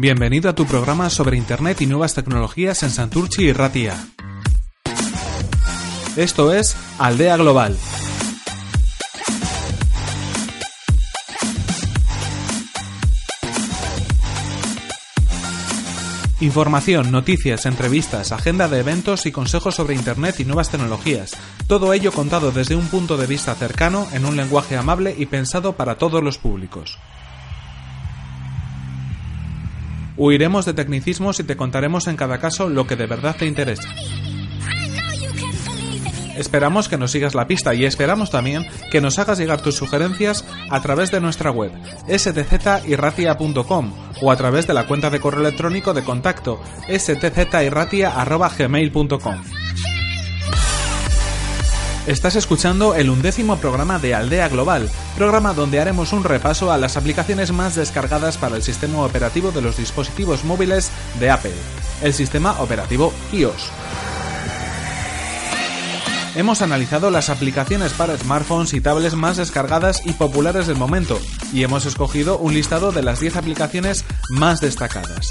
Bienvenido a tu programa sobre Internet y nuevas tecnologías en Santurchi y Ratia. Esto es Aldea Global. Información, noticias, entrevistas, agenda de eventos y consejos sobre Internet y nuevas tecnologías. Todo ello contado desde un punto de vista cercano, en un lenguaje amable y pensado para todos los públicos. Huiremos de tecnicismos y te contaremos en cada caso lo que de verdad te interesa. Esperamos que nos sigas la pista y esperamos también que nos hagas llegar tus sugerencias a través de nuestra web stzirratia.com o a través de la cuenta de correo electrónico de contacto stzirratia.gmail.com. Estás escuchando el undécimo programa de Aldea Global, programa donde haremos un repaso a las aplicaciones más descargadas para el sistema operativo de los dispositivos móviles de Apple, el sistema operativo iOS. Hemos analizado las aplicaciones para smartphones y tablets más descargadas y populares del momento, y hemos escogido un listado de las 10 aplicaciones más destacadas.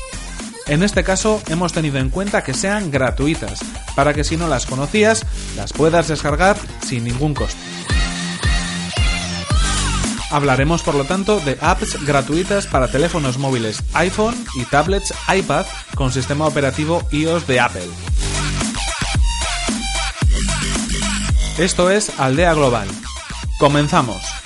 En este caso hemos tenido en cuenta que sean gratuitas, para que si no las conocías, las puedas descargar sin ningún coste. Hablaremos por lo tanto de apps gratuitas para teléfonos móviles iPhone y tablets iPad con sistema operativo iOS de Apple. Esto es Aldea Global. Comenzamos.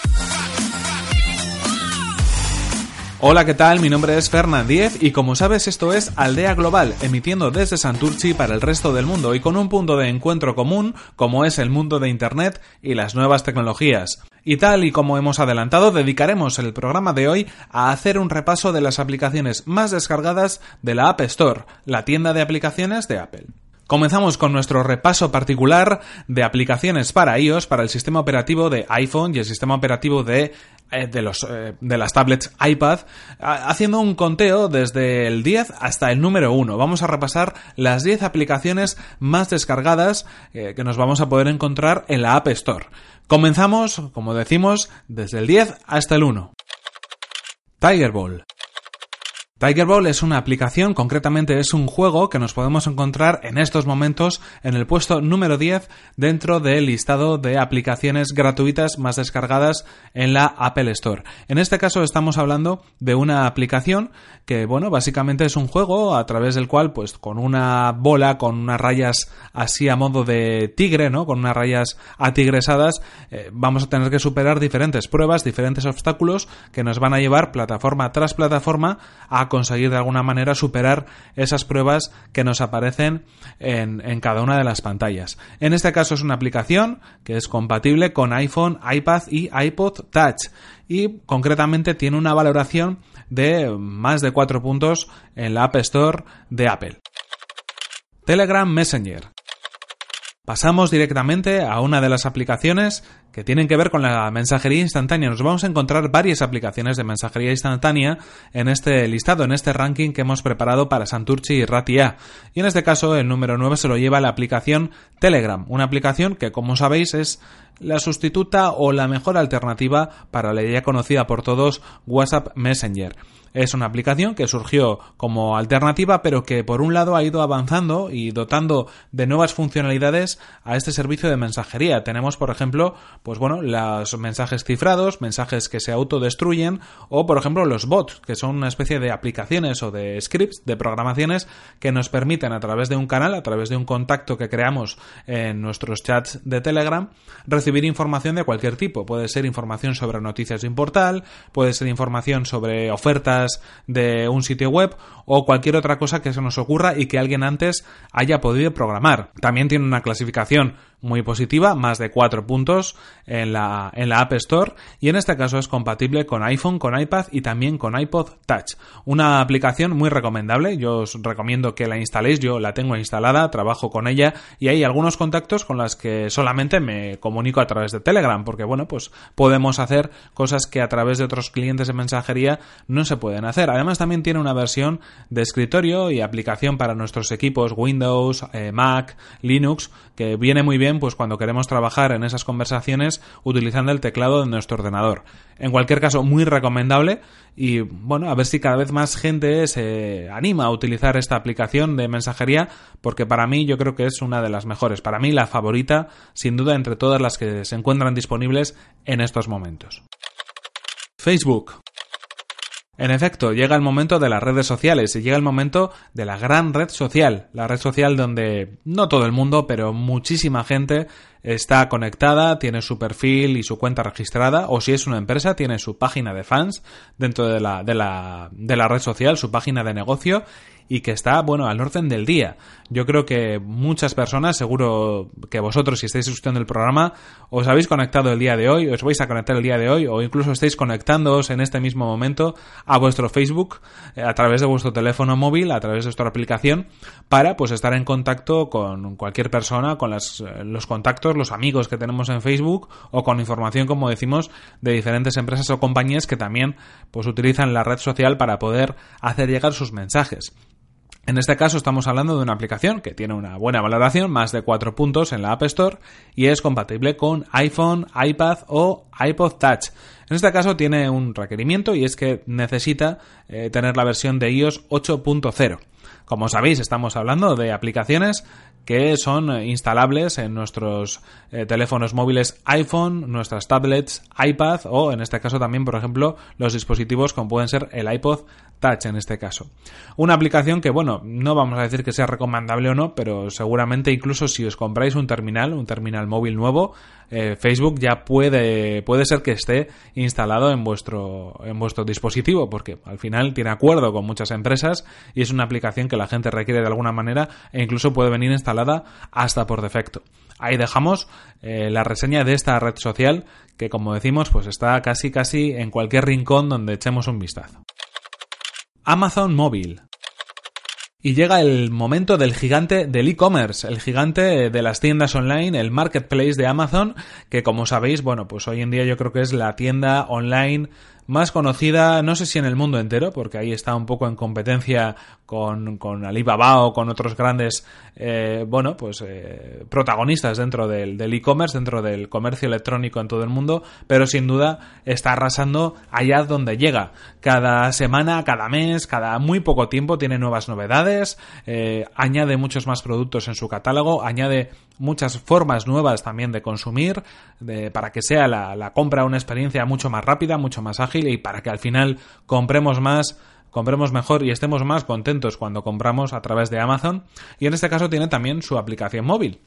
Hola, ¿qué tal? Mi nombre es Fernand Diez y como sabes esto es Aldea Global, emitiendo desde Santurchi para el resto del mundo y con un punto de encuentro común como es el mundo de Internet y las nuevas tecnologías. Y tal y como hemos adelantado, dedicaremos el programa de hoy a hacer un repaso de las aplicaciones más descargadas de la App Store, la tienda de aplicaciones de Apple. Comenzamos con nuestro repaso particular de aplicaciones para iOS, para el sistema operativo de iPhone y el sistema operativo de, eh, eh, de las tablets iPad, haciendo un conteo desde el 10 hasta el número 1. Vamos a repasar las 10 aplicaciones más descargadas eh, que nos vamos a poder encontrar en la App Store. Comenzamos, como decimos, desde el 10 hasta el 1. Tigerball. Tigerball es una aplicación, concretamente es un juego que nos podemos encontrar en estos momentos en el puesto número 10 dentro del listado de aplicaciones gratuitas más descargadas en la Apple Store. En este caso estamos hablando de una aplicación que, bueno, básicamente es un juego a través del cual, pues con una bola, con unas rayas así a modo de tigre, ¿no? Con unas rayas atigresadas, eh, vamos a tener que superar diferentes pruebas, diferentes obstáculos que nos van a llevar plataforma tras plataforma a conseguir de alguna manera superar esas pruebas que nos aparecen en, en, cada una de las pantallas. En este caso es una aplicación que es compatible con iPhone, iPad y iPod Touch y concretamente tiene una valoración de más de 4 puntos en la App Store de Apple. Telegram Messenger. Pasamos directamente a una de las aplicaciones que tienen que ver con la mensajería instantánea. Nos vamos a encontrar varias aplicaciones de mensajería instantánea en este listado, en este ranking que hemos preparado para Santurchi y Ratia. Y en este caso el número 9 se lo lleva la aplicación Telegram, una aplicación que como sabéis es la sustituta o la mejor alternativa para la ya conocida por todos WhatsApp Messenger. Es una aplicación que surgió como alternativa, pero que por un lado ha ido avanzando y dotando de nuevas funcionalidades a este servicio de mensajería. Tenemos, por ejemplo, pues bueno, los mensajes cifrados, mensajes que se autodestruyen, o por ejemplo los bots, que son una especie de aplicaciones o de scripts, de programaciones que nos permiten a través de un canal, a través de un contacto que creamos en nuestros chats de Telegram, recibir información de cualquier tipo. Puede ser información sobre noticias de un portal, puede ser información sobre ofertas de un sitio web o cualquier otra cosa que se nos ocurra y que alguien antes haya podido programar. También tiene una clasificación muy positiva, más de 4 puntos en la, en la App Store y en este caso es compatible con iPhone, con iPad y también con iPod Touch. Una aplicación muy recomendable, yo os recomiendo que la instaléis, yo la tengo instalada, trabajo con ella y hay algunos contactos con las que solamente me comunico a través de Telegram, porque bueno, pues podemos hacer cosas que a través de otros clientes de mensajería no se pueden hacer. Además también tiene una versión de escritorio y aplicación para nuestros equipos Windows, eh, Mac, Linux, que viene muy bien pues cuando queremos trabajar en esas conversaciones utilizando el teclado de nuestro ordenador. En cualquier caso, muy recomendable y bueno, a ver si cada vez más gente se anima a utilizar esta aplicación de mensajería porque para mí yo creo que es una de las mejores, para mí la favorita sin duda entre todas las que se encuentran disponibles en estos momentos. Facebook. En efecto, llega el momento de las redes sociales y llega el momento de la gran red social, la red social donde no todo el mundo, pero muchísima gente está conectada, tiene su perfil y su cuenta registrada, o si es una empresa, tiene su página de fans dentro de la, de la, de la red social, su página de negocio, y que está, bueno, al orden del día. Yo creo que muchas personas, seguro que vosotros, si estáis escuchando el programa, os habéis conectado el día de hoy, os vais a conectar el día de hoy, o incluso estáis conectándoos en este mismo momento a vuestro Facebook eh, a través de vuestro teléfono móvil, a través de vuestra aplicación, para pues estar en contacto con cualquier persona, con las, eh, los contactos, los amigos que tenemos en Facebook, o con información, como decimos, de diferentes empresas o compañías que también pues utilizan la red social para poder hacer llegar sus mensajes. En este caso estamos hablando de una aplicación que tiene una buena valoración, más de 4 puntos en la App Store y es compatible con iPhone, iPad o iPod Touch. En este caso tiene un requerimiento y es que necesita eh, tener la versión de iOS 8.0. Como sabéis, estamos hablando de aplicaciones que son eh, instalables en nuestros eh, teléfonos móviles iPhone, nuestras tablets, iPad o en este caso también, por ejemplo, los dispositivos como pueden ser el iPod Touch en este caso. Una aplicación que, bueno, no vamos a decir que sea recomendable o no, pero seguramente incluso si os compráis un terminal, un terminal móvil nuevo, eh, Facebook ya puede, puede ser que esté instalado en vuestro, en vuestro dispositivo, porque al final tiene acuerdo con muchas empresas y es una aplicación que la gente requiere de alguna manera e incluso puede venir instalada hasta por defecto. Ahí dejamos eh, la reseña de esta red social que como decimos pues está casi casi en cualquier rincón donde echemos un vistazo. Amazon Móvil. Y llega el momento del gigante del e-commerce, el gigante de las tiendas online, el marketplace de Amazon, que como sabéis, bueno, pues hoy en día yo creo que es la tienda online más conocida, no sé si en el mundo entero, porque ahí está un poco en competencia con, con Alibaba o con otros grandes, eh, bueno, pues eh, protagonistas dentro del e-commerce, dentro del comercio electrónico en todo el mundo, pero sin duda está arrasando allá donde llega. Cada semana, cada mes, cada muy poco tiempo tiene nuevas novedades, eh, añade muchos más productos en su catálogo, añade muchas formas nuevas también de consumir, de, para que sea la, la compra una experiencia mucho más rápida, mucho más ágil y para que al final compremos más compremos mejor y estemos más contentos cuando compramos a través de Amazon y en este caso tiene también su aplicación móvil.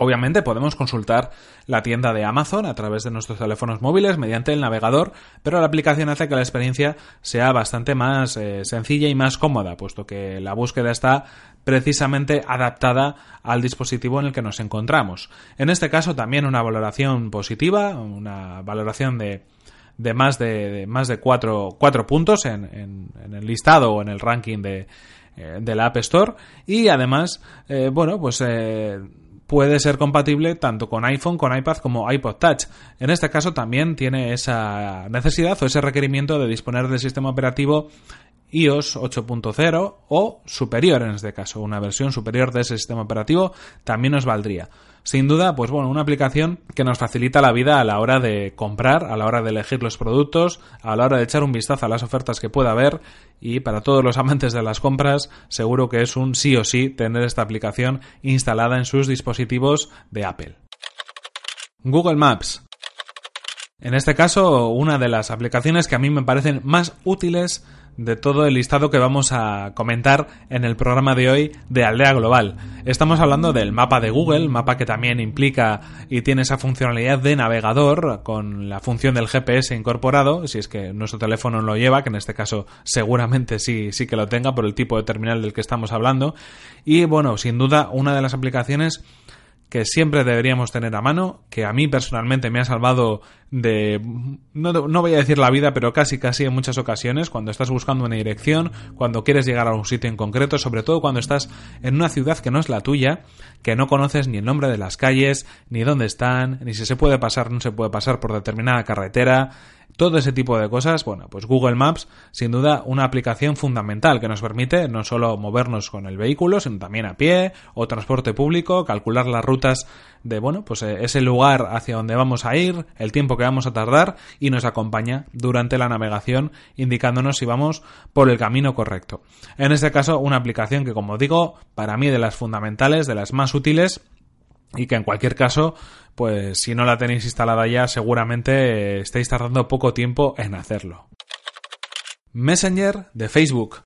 Obviamente podemos consultar la tienda de Amazon a través de nuestros teléfonos móviles mediante el navegador, pero la aplicación hace que la experiencia sea bastante más eh, sencilla y más cómoda, puesto que la búsqueda está precisamente adaptada al dispositivo en el que nos encontramos. En este caso también una valoración positiva, una valoración de de más de, más de cuatro, cuatro puntos en, en, el listado o en el ranking de, eh, de la App Store y además, eh, bueno, pues eh, puede ser compatible tanto con iPhone, con iPad como iPod Touch. En este caso también tiene esa necesidad o ese requerimiento de disponer del sistema operativo iOS 8.0 o superior en este caso, una versión superior de ese sistema operativo también nos valdría. Sin duda, pues bueno, una aplicación que nos facilita la vida a la hora de comprar, a la hora de elegir los productos, a la hora de echar un vistazo a las ofertas que pueda haber y para todos los amantes de las compras, seguro que es un sí o sí tener esta aplicación instalada en sus dispositivos de Apple. Google Maps. En este caso, una de las aplicaciones que a mí me parecen más útiles de todo el listado que vamos a comentar en el programa de hoy de Aldea Global. Estamos hablando del mapa de Google, mapa que también implica y tiene esa funcionalidad de navegador con la función del GPS incorporado, si es que nuestro teléfono lo lleva, que en este caso seguramente sí, sí que lo tenga por el tipo de terminal del que estamos hablando. Y bueno, sin duda una de las aplicaciones que siempre deberíamos tener a mano, que a mí personalmente me ha salvado de, no, no, voy a decir la vida, pero casi casi en muchas ocasiones, cuando estás buscando una dirección, cuando quieres llegar a un sitio en concreto, sobre todo cuando estás en una ciudad que no es la tuya, que no conoces ni el nombre de las calles, ni dónde están, ni si se puede pasar no se puede pasar por determinada carretera, todo ese tipo de cosas, bueno, pues Google Maps, sin duda, una aplicación fundamental que nos permite no solo movernos con el vehículo, sino también a pie o transporte público, calcular las rutas de, bueno, pues eh, ese lugar hacia donde vamos a ir, el tiempo que vamos a tardar y nos acompaña durante la navegación indicándonos si vamos por el camino correcto. En este caso, una aplicación que, como digo, para mí de las fundamentales, de las más útiles, y que en cualquier caso, pues si no la tenéis instalada ya, seguramente estáis tardando poco tiempo en hacerlo. Messenger de Facebook.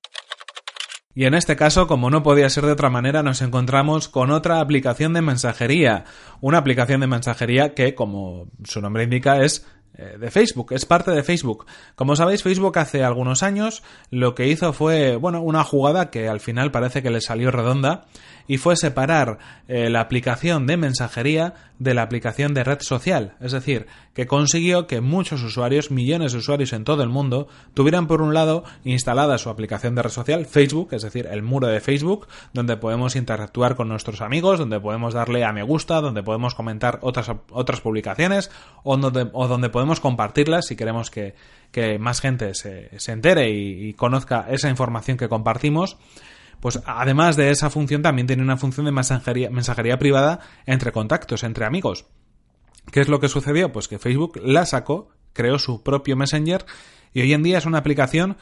Y en este caso, como no podía ser de otra manera, nos encontramos con otra aplicación de mensajería. Una aplicación de mensajería que, como su nombre indica, es eh, de Facebook, es parte de Facebook. Como sabéis, Facebook hace algunos años lo que hizo fue, bueno, una jugada que al final parece que le salió redonda y fue separar eh, la aplicación de mensajería de la aplicación de red social. Es decir, que consiguió que muchos usuarios, millones de usuarios en todo el mundo, tuvieran por un lado instalada su aplicación de red social, Facebook, es decir, el muro de Facebook, donde podemos interactuar con nuestros amigos, donde podemos darle a me gusta, donde podemos comentar otras, otras publicaciones o donde, o donde podemos compartirlas si queremos que, más gente se, se entere y conozca esa información que compartimos pues además de esa función también tiene una función de mensajería, mensajería privada entre contactos, entre amigos. ¿Qué es lo que sucedió? Pues que Facebook la sacó, creó su propio Messenger y hoy en día es una aplicación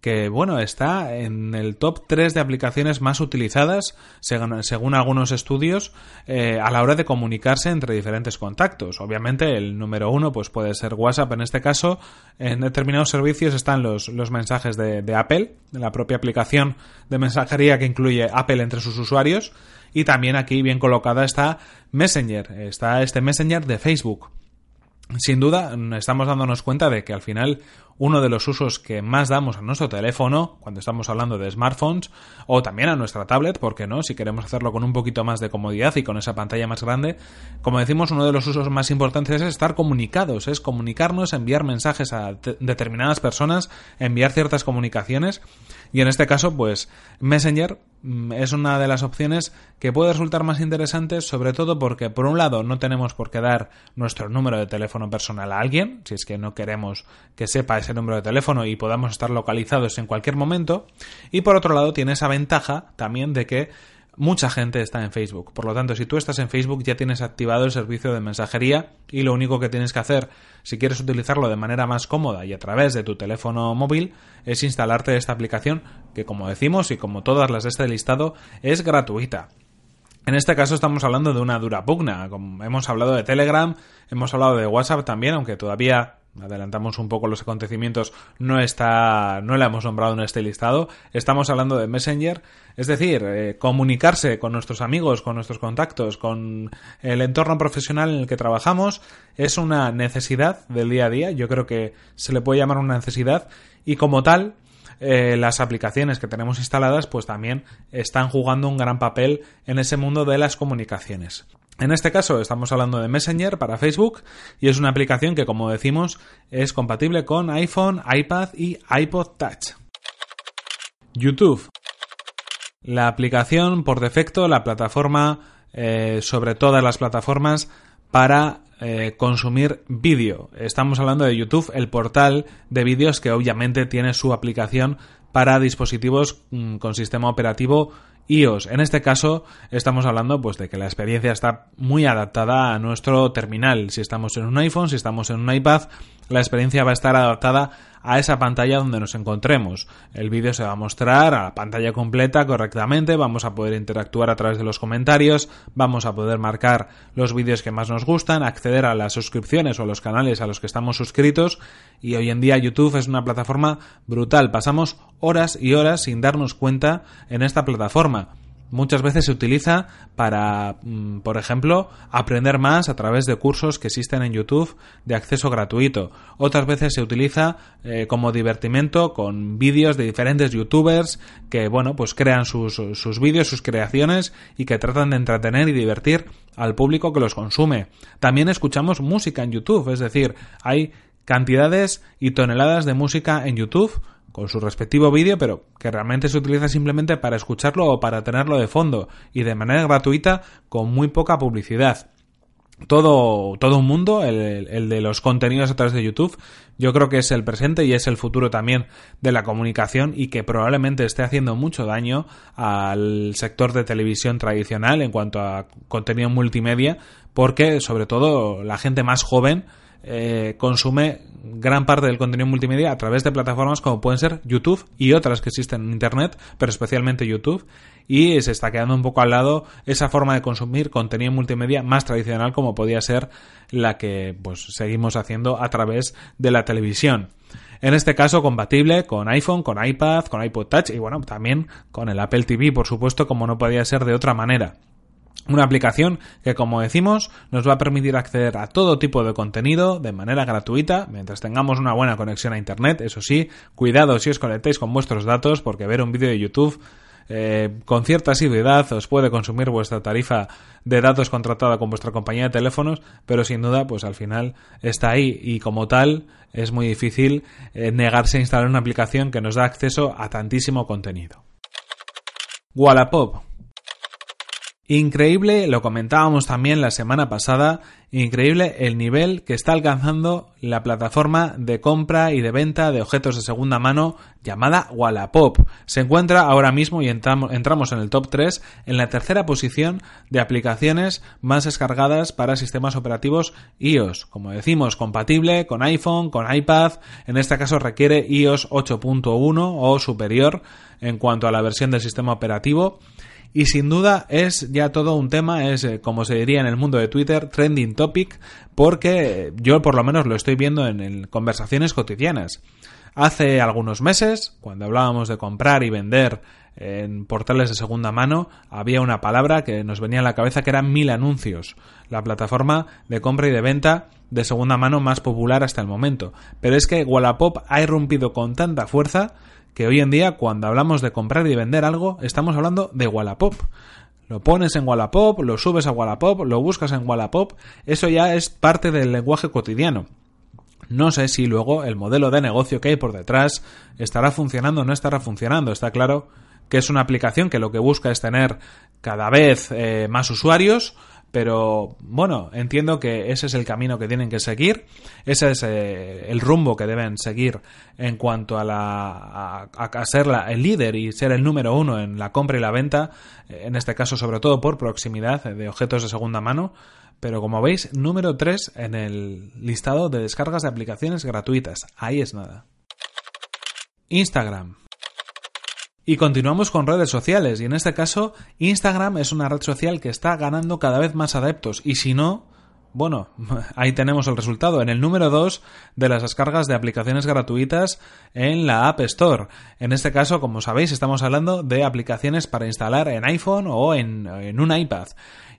que bueno, está en el top 3 de aplicaciones más utilizadas, según, algunos estudios, eh, a la hora de comunicarse entre diferentes contactos. Obviamente, el número uno pues puede ser WhatsApp en este caso. En determinados servicios están los, los mensajes de, de Apple, la propia aplicación de mensajería que incluye Apple entre sus usuarios. Y también aquí bien colocada está Messenger, está este Messenger de Facebook sin duda estamos dándonos cuenta de que al final uno de los usos que más damos a nuestro teléfono, cuando estamos hablando de smartphones, o también a nuestra tablet, ¿por qué no? Si queremos hacerlo con un poquito más de comodidad y con esa pantalla más grande, como decimos, uno de los usos más importantes es estar comunicados, es comunicarnos, enviar mensajes a determinadas personas, enviar ciertas comunicaciones, y en este caso, pues Messenger mm, es una de las opciones que puede resultar más interesantes, sobre todo porque, por un lado, no tenemos por qué dar nuestro número de teléfono personal a alguien, si es que no queremos que sepa ese número de teléfono y podamos estar localizados en cualquier momento, y por otro lado, tiene esa ventaja también de que mucha gente está en Facebook. Por lo tanto, si tú estás en Facebook ya tienes activado el servicio de mensajería y lo único que tienes que hacer, si quieres utilizarlo de manera más cómoda y a través de tu teléfono móvil, es instalarte esta aplicación que, como decimos y como todas las de este listado, es gratuita. En este caso estamos hablando de una dura pugna. Hemos hablado de Telegram, hemos hablado de WhatsApp también, aunque todavía adelantamos un poco los acontecimientos, no está, no la hemos nombrado en este listado. Estamos hablando de Messenger, es decir, eh, comunicarse con nuestros amigos, con nuestros contactos, con el entorno profesional en el que trabajamos, es una necesidad del día a día. Yo creo que se le puede llamar una necesidad y como tal, eh, las aplicaciones que tenemos instaladas, pues también están jugando un gran papel en ese mundo de las comunicaciones. En este caso estamos hablando de Messenger para Facebook y es una aplicación que como decimos es compatible con iPhone, iPad y iPod Touch. YouTube. La aplicación por defecto, la plataforma eh, sobre todas las plataformas para eh, consumir vídeo. Estamos hablando de YouTube, el portal de vídeos que obviamente tiene su aplicación para dispositivos mm, con sistema operativo iOS. En este caso estamos hablando pues de que la experiencia está muy adaptada a nuestro terminal. Si estamos en un iPhone, si estamos en un iPad, la experiencia va a estar adaptada a esa pantalla donde nos encontremos. El vídeo se va a mostrar a la pantalla completa correctamente, vamos a poder interactuar a través de los comentarios, vamos a poder marcar los vídeos que más nos gustan, acceder a las suscripciones o a los canales a los que estamos suscritos y hoy en día YouTube es una plataforma brutal. Pasamos horas y horas sin darnos cuenta en esta plataforma muchas veces se utiliza para, mm, por ejemplo, aprender más a través de cursos que existen en YouTube de acceso gratuito. Otras veces se utiliza eh, como divertimento con vídeos de diferentes youtubers que, bueno, pues crean sus, sus vídeos, sus creaciones y que tratan de entretener y divertir al público que los consume. También escuchamos música en YouTube, es decir, hay cantidades y toneladas de música en YouTube con su respectivo vídeo, pero que realmente se utiliza simplemente para escucharlo o para tenerlo de fondo y de manera gratuita con muy poca publicidad. Todo, todo un mundo, el, el, de los contenidos a través de YouTube, yo creo que es el presente y es el futuro también de la comunicación y que probablemente esté haciendo mucho daño al sector de televisión tradicional en cuanto a contenido multimedia, porque sobre todo la gente más joven eh, consume gran parte del contenido multimedia a través de plataformas como pueden ser YouTube y otras que existen en Internet, pero especialmente YouTube, y se está quedando un poco al lado esa forma de consumir contenido multimedia más tradicional como podía ser la que pues seguimos haciendo a través de la televisión. En este caso compatible con iPhone, con iPad, con iPod Touch y bueno, también con el Apple TV, por supuesto, como no podía ser de otra manera. Una aplicación que, como decimos, nos va a permitir acceder a todo tipo de contenido de manera gratuita, mientras tengamos una buena conexión a Internet. Eso sí, cuidado si os conectáis con vuestros datos, porque ver un vídeo de YouTube eh, con cierta asiduidad os puede consumir vuestra tarifa de datos contratada con vuestra compañía de teléfonos, pero sin duda, pues al final está ahí y como tal es muy difícil eh, negarse a instalar una aplicación que nos da acceso a tantísimo contenido. Wallapop Increíble, lo comentábamos también la semana pasada, increíble el nivel que está alcanzando la plataforma de compra y de venta de objetos de segunda mano llamada Wallapop. Se encuentra ahora mismo y entramos en el top 3 en la tercera posición de aplicaciones más descargadas para sistemas operativos iOS. Como decimos, compatible con iPhone, con iPad, en este caso requiere iOS 8.1 o superior en cuanto a la versión del sistema operativo y sin duda es ya todo un tema, es eh, como se diría en el mundo de Twitter, trending topic, porque yo por lo menos lo estoy viendo en, conversaciones cotidianas. Hace algunos meses, cuando hablábamos de comprar y vender en portales de segunda mano, había una palabra que nos venía a la cabeza que era Mil Anuncios, la plataforma de compra y de venta de segunda mano más popular hasta el momento. Pero es que Wallapop ha irrumpido con tanta fuerza que hoy en día cuando hablamos de comprar y vender algo estamos hablando de Wallapop. Lo pones en Wallapop, lo subes a Wallapop, lo buscas en Wallapop, eso ya es parte del lenguaje cotidiano. No sé si luego el modelo de negocio que hay por detrás estará funcionando o no estará funcionando. Está claro que es una aplicación que lo que busca es tener cada vez eh, más usuarios, pero bueno, entiendo que ese es el camino que tienen que seguir, ese es eh, el rumbo que deben seguir en cuanto a, la, a, ser el líder y ser el número uno en la compra y la venta, en este caso sobre todo por proximidad de objetos de segunda mano, pero como veis, número 3 en el listado de descargas de aplicaciones gratuitas, ahí es nada. Instagram. Y continuamos con redes sociales, y en este caso Instagram es una red social que está ganando cada vez más adeptos, y si no, bueno, ahí tenemos el resultado, en el número 2 de las descargas de aplicaciones gratuitas en la App Store. En este caso, como sabéis, estamos hablando de aplicaciones para instalar en iPhone o en, en un iPad.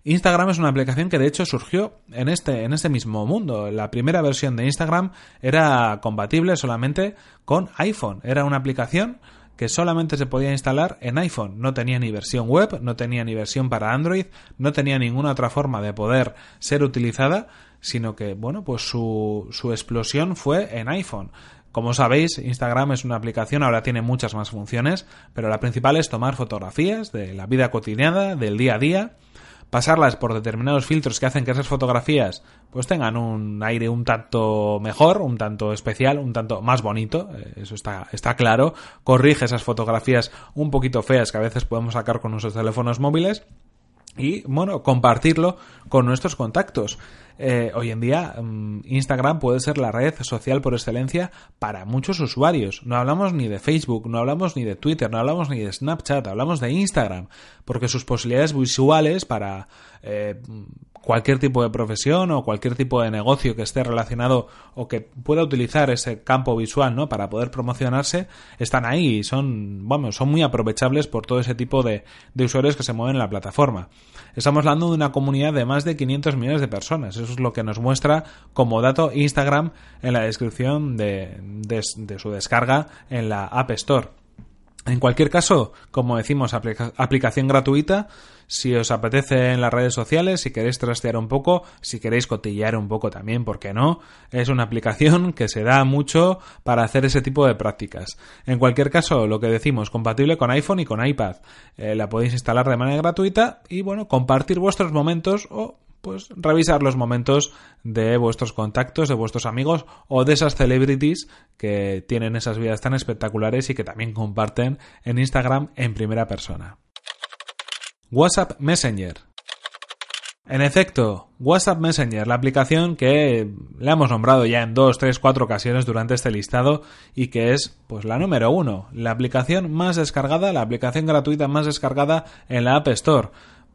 Instagram es una aplicación que de hecho surgió en este, en este mismo mundo. La primera versión de Instagram era compatible solamente con iPhone. Era una aplicación que solamente se podía instalar en iPhone. No tenía ni versión web, no tenía ni versión para Android, no tenía ninguna otra forma de poder ser utilizada, sino que, bueno, pues su, su explosión fue en iPhone. Como sabéis, Instagram es una aplicación, ahora tiene muchas más funciones, pero la principal es tomar fotografías de la vida cotidiana, del día a día, pasarlas por determinados filtros que hacen que esas fotografías pues tengan un aire un tanto mejor, un tanto especial, un tanto más bonito, eh, eso está, está claro, corrige esas fotografías un poquito feas que a veces podemos sacar con nuestros teléfonos móviles y bueno, compartirlo con nuestros contactos. Eh, hoy en día mm, Instagram puede ser la red social por excelencia para muchos usuarios. No hablamos ni de Facebook, no hablamos ni de Twitter, no hablamos ni de Snapchat, hablamos de Instagram, porque sus posibilidades visuales para eh, cualquier tipo de profesión o cualquier tipo de negocio que esté relacionado o que pueda utilizar ese campo visual ¿no? para poder promocionarse están ahí y son, vamos, son muy aprovechables por todo ese tipo de, de usuarios que se mueven en la plataforma. Estamos hablando de una comunidad de más de 500 millones de personas. Eso es lo que nos muestra como dato Instagram en la descripción de, de su descarga en la App Store. En cualquier caso, como decimos, aplicación gratuita. Si os apetece en las redes sociales, si queréis trastear un poco, si queréis cotillear un poco también, ¿por qué no? Es una aplicación que se da mucho para hacer ese tipo de prácticas. En cualquier caso, lo que decimos, compatible con iPhone y con iPad. Eh, la podéis instalar de manera gratuita y, bueno, compartir vuestros momentos o pues revisar los momentos de vuestros contactos, de vuestros amigos o de esas celebrities que tienen esas vidas tan espectaculares y que también comparten en Instagram en primera persona. WhatsApp Messenger. En efecto, WhatsApp Messenger, la aplicación que le hemos nombrado ya en dos, tres, cuatro ocasiones durante este listado y que es pues la número uno, la aplicación más descargada, la aplicación gratuita más descargada en la App Store.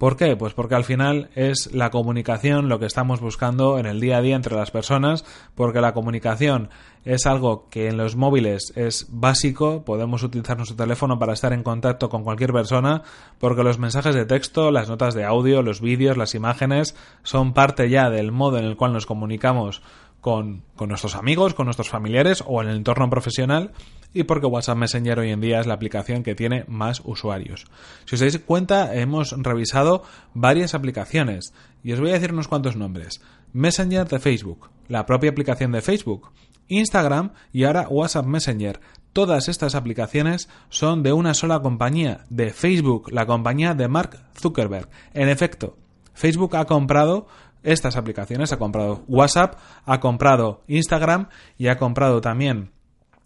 ¿Por qué? Pues porque al final es la comunicación lo que estamos buscando en el día a día entre las personas, porque la comunicación es algo que en los móviles es básico, podemos utilizar nuestro teléfono para estar en contacto con cualquier persona, porque los mensajes de texto, las notas de audio, los vídeos, las imágenes son parte ya del modo en el cual nos comunicamos con, nuestros amigos, con nuestros familiares o en el entorno profesional y porque WhatsApp Messenger hoy en día es la aplicación que tiene más usuarios. Si os dais cuenta, hemos revisado varias aplicaciones y os voy a decir unos cuantos nombres. Messenger de Facebook, la propia aplicación de Facebook, Instagram y ahora WhatsApp Messenger. Todas estas aplicaciones son de una sola compañía, de Facebook, la compañía de Mark Zuckerberg. En efecto, Facebook ha comprado estas aplicaciones, ha comprado WhatsApp, ha comprado Instagram y ha comprado también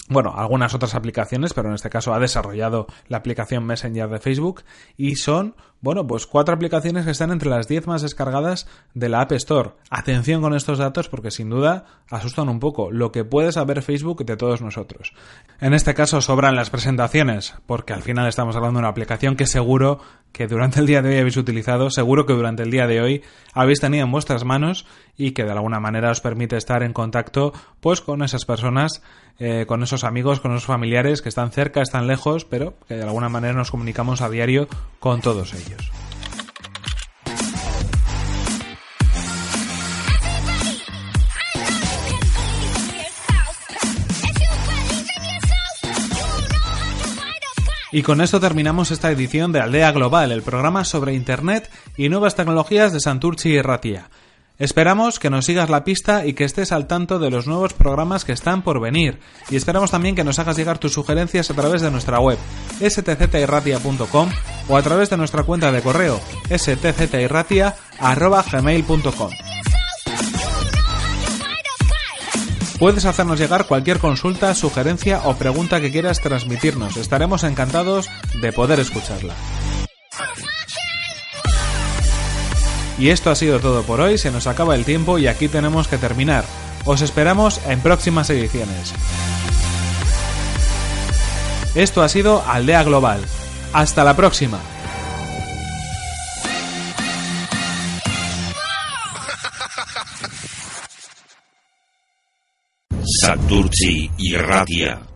bueno, algunas otras aplicaciones, pero en este caso ha desarrollado la aplicación Messenger de Facebook y son, bueno, pues cuatro aplicaciones que están entre las diez más descargadas de la App Store. Atención con estos datos porque sin duda asustan un poco lo que puede saber Facebook de todos nosotros. En este caso sobran las presentaciones, porque al final estamos hablando de una aplicación que seguro que durante el día de hoy habéis utilizado, seguro que durante el día de hoy habéis tenido en vuestras manos y que de alguna manera os permite estar en contacto pues con esas personas, eh, con esos amigos, con esos familiares que están cerca, están lejos, pero que de alguna manera nos comunicamos a diario con todos ellos. Y con esto terminamos esta edición de Aldea Global, el programa sobre Internet y nuevas tecnologías de Santurci y Ratia. Esperamos que nos sigas la pista y que estés al tanto de los nuevos programas que están por venir. Y esperamos también que nos hagas llegar tus sugerencias a través de nuestra web stzirratia.com o a través de nuestra cuenta de correo stzirratia.gmail.com. Puedes hacernos llegar cualquier consulta, sugerencia o pregunta que quieras transmitirnos. Estaremos encantados de poder escucharla. Y esto ha sido todo por hoy, se nos acaba el tiempo y aquí tenemos que terminar. Os esperamos en próximas ediciones. Esto ha sido Aldea Global. Hasta la próxima. Santurci y Radia.